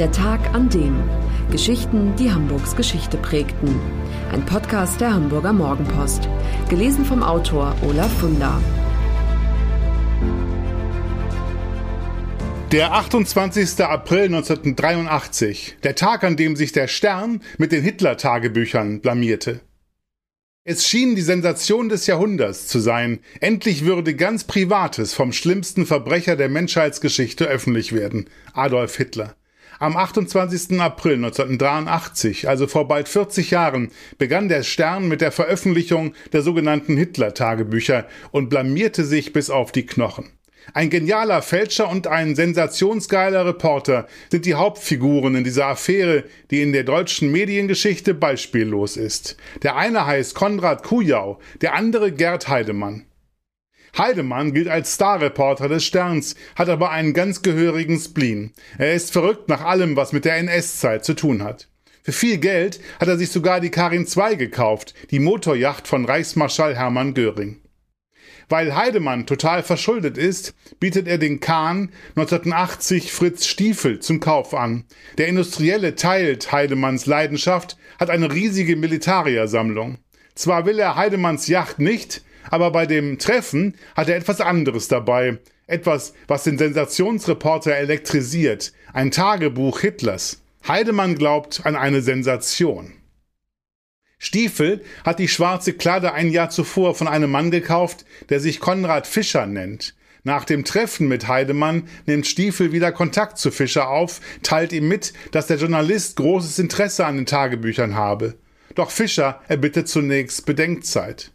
Der Tag an dem. Geschichten, die Hamburgs Geschichte prägten. Ein Podcast der Hamburger Morgenpost. Gelesen vom Autor Olaf Funder. Der 28. April 1983, der Tag, an dem sich der Stern mit den Hitler-Tagebüchern blamierte. Es schien die Sensation des Jahrhunderts zu sein. Endlich würde ganz Privates vom schlimmsten Verbrecher der Menschheitsgeschichte öffentlich werden, Adolf Hitler. Am 28. April 1983, also vor bald 40 Jahren, begann der Stern mit der Veröffentlichung der sogenannten Hitler-Tagebücher und blamierte sich bis auf die Knochen. Ein genialer Fälscher und ein sensationsgeiler Reporter sind die Hauptfiguren in dieser Affäre, die in der deutschen Mediengeschichte beispiellos ist. Der eine heißt Konrad Kujau, der andere Gerd Heidemann. Heidemann gilt als Starreporter des Sterns, hat aber einen ganz gehörigen Spleen. Er ist verrückt nach allem, was mit der NS-Zeit zu tun hat. Für viel Geld hat er sich sogar die Karin II gekauft, die Motorjacht von Reichsmarschall Hermann Göring. Weil Heidemann total verschuldet ist, bietet er den Kahn 1980 Fritz Stiefel zum Kauf an. Der Industrielle teilt Heidemanns Leidenschaft, hat eine riesige Militariersammlung. Zwar will er Heidemanns Yacht nicht, aber bei dem Treffen hat er etwas anderes dabei. Etwas, was den Sensationsreporter elektrisiert. Ein Tagebuch Hitlers. Heidemann glaubt an eine Sensation. Stiefel hat die schwarze Kladde ein Jahr zuvor von einem Mann gekauft, der sich Konrad Fischer nennt. Nach dem Treffen mit Heidemann nimmt Stiefel wieder Kontakt zu Fischer auf, teilt ihm mit, dass der Journalist großes Interesse an den Tagebüchern habe. Doch Fischer erbittet zunächst Bedenkzeit.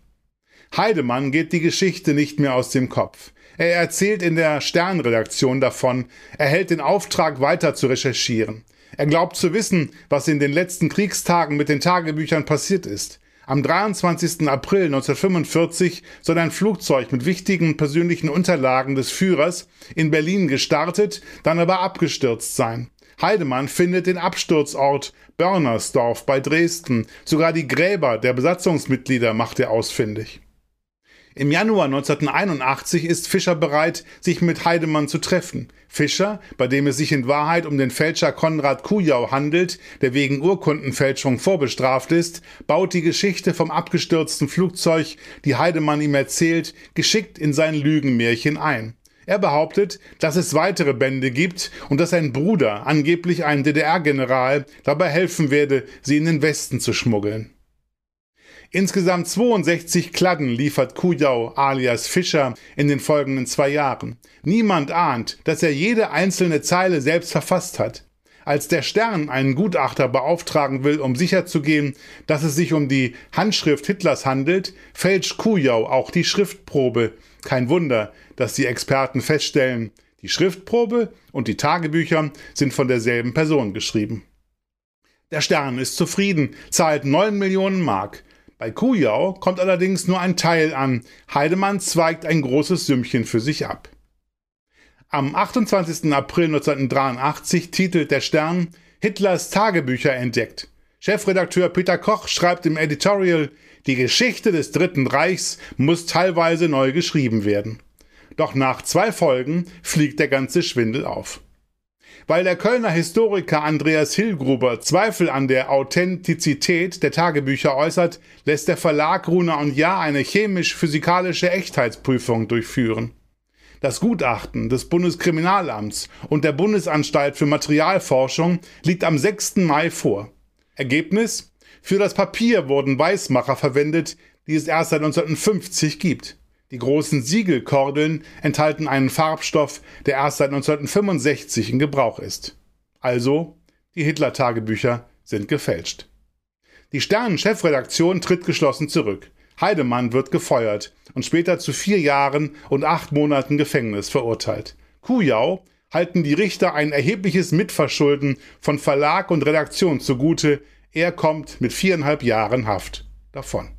Heidemann geht die Geschichte nicht mehr aus dem Kopf. Er erzählt in der Sternredaktion davon, er hält den Auftrag weiter zu recherchieren. Er glaubt zu wissen, was in den letzten Kriegstagen mit den Tagebüchern passiert ist. Am 23. April 1945 soll ein Flugzeug mit wichtigen persönlichen Unterlagen des Führers in Berlin gestartet, dann aber abgestürzt sein. Heidemann findet den Absturzort Börnersdorf bei Dresden. Sogar die Gräber der Besatzungsmitglieder macht er ausfindig. Im Januar 1981 ist Fischer bereit, sich mit Heidemann zu treffen. Fischer, bei dem es sich in Wahrheit um den Fälscher Konrad Kujau handelt, der wegen Urkundenfälschung vorbestraft ist, baut die Geschichte vom abgestürzten Flugzeug, die Heidemann ihm erzählt, geschickt in sein Lügenmärchen ein. Er behauptet, dass es weitere Bände gibt und dass sein Bruder, angeblich ein DDR-General, dabei helfen werde, sie in den Westen zu schmuggeln. Insgesamt 62 Kladden liefert Kujau alias Fischer in den folgenden zwei Jahren. Niemand ahnt, dass er jede einzelne Zeile selbst verfasst hat. Als der Stern einen Gutachter beauftragen will, um sicherzugehen, dass es sich um die Handschrift Hitlers handelt, fälscht Kujau auch die Schriftprobe. Kein Wunder, dass die Experten feststellen, die Schriftprobe und die Tagebücher sind von derselben Person geschrieben. Der Stern ist zufrieden, zahlt 9 Millionen Mark. Bei Kujau kommt allerdings nur ein Teil an. Heidemann zweigt ein großes Sümmchen für sich ab. Am 28. April 1983 titelt der Stern Hitlers Tagebücher entdeckt. Chefredakteur Peter Koch schreibt im Editorial, die Geschichte des Dritten Reichs muss teilweise neu geschrieben werden. Doch nach zwei Folgen fliegt der ganze Schwindel auf. Weil der Kölner Historiker Andreas Hillgruber Zweifel an der Authentizität der Tagebücher äußert, lässt der Verlag Gruner und Jahr eine chemisch-physikalische Echtheitsprüfung durchführen. Das Gutachten des Bundeskriminalamts und der Bundesanstalt für Materialforschung liegt am 6. Mai vor. Ergebnis? Für das Papier wurden Weißmacher verwendet, die es erst seit 1950 gibt. Die großen Siegelkordeln enthalten einen Farbstoff, der erst seit 1965 in Gebrauch ist. Also, die Hitler-Tagebücher sind gefälscht. Die Stern-Chefredaktion tritt geschlossen zurück. Heidemann wird gefeuert und später zu vier Jahren und acht Monaten Gefängnis verurteilt. Kujau halten die Richter ein erhebliches Mitverschulden von Verlag und Redaktion zugute. Er kommt mit viereinhalb Jahren Haft davon.